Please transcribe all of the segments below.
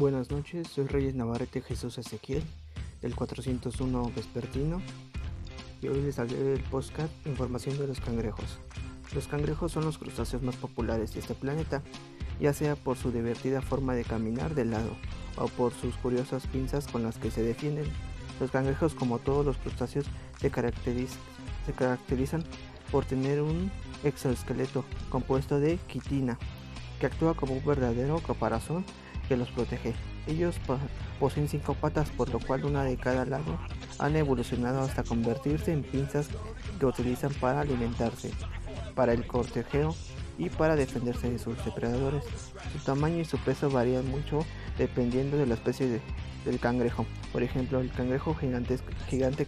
Buenas noches, soy Reyes Navarrete Jesús Ezequiel del 401 Vespertino y hoy les hablaré del podcast Información de los cangrejos. Los cangrejos son los crustáceos más populares de este planeta, ya sea por su divertida forma de caminar de lado o por sus curiosas pinzas con las que se defienden. Los cangrejos, como todos los crustáceos, se, se caracterizan por tener un exoesqueleto compuesto de quitina, que actúa como un verdadero caparazón que los protege. Ellos poseen cinco patas, por lo cual una de cada lado han evolucionado hasta convertirse en pinzas que utilizan para alimentarse, para el cortejeo y para defenderse de sus depredadores. Su tamaño y su peso varían mucho dependiendo de la especie del cangrejo. Por ejemplo, el cangrejo gigante, gigante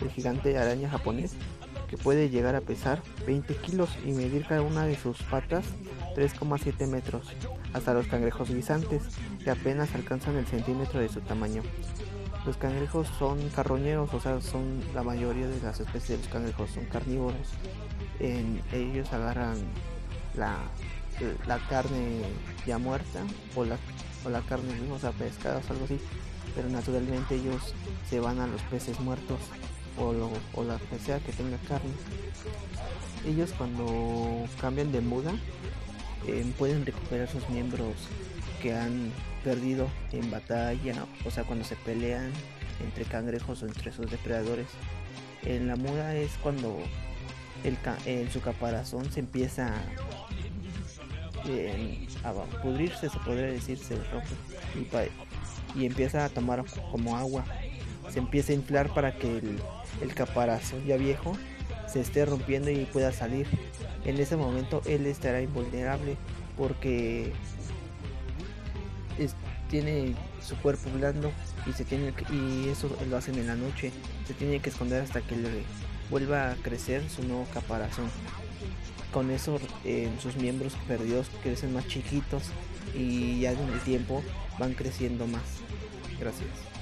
el gigante araña japonés, que puede llegar a pesar 20 kilos y medir cada una de sus patas 3,7 metros, hasta los cangrejos guisantes, que apenas alcanzan el centímetro de su tamaño. Los cangrejos son carroñeros, o sea, son la mayoría de las especies de los cangrejos son carnívoros. En, ellos agarran la, la carne ya muerta o la, o la carne, o sea, pescados algo así, pero naturalmente ellos se van a los peces muertos o, lo, o la que sea que tenga carne. Ellos cuando cambian de muda eh, pueden recuperar sus miembros que han perdido en batalla, o sea, cuando se pelean entre cangrejos o entre sus depredadores. En la muda es cuando el, en su caparazón se empieza a pudrirse, se podría decir, se rompe y, empieza a tomar como agua. Se empieza a inflar para que el, el caparazón ya viejo se esté rompiendo y pueda salir. En ese momento él estará invulnerable porque tiene su cuerpo blando y se tiene y eso lo hacen en la noche. Se tiene que esconder hasta que le vuelva a crecer su nuevo caparazón. Con eso sus miembros perdidos crecen más chiquitos y ya en el tiempo van creciendo más. Gracias.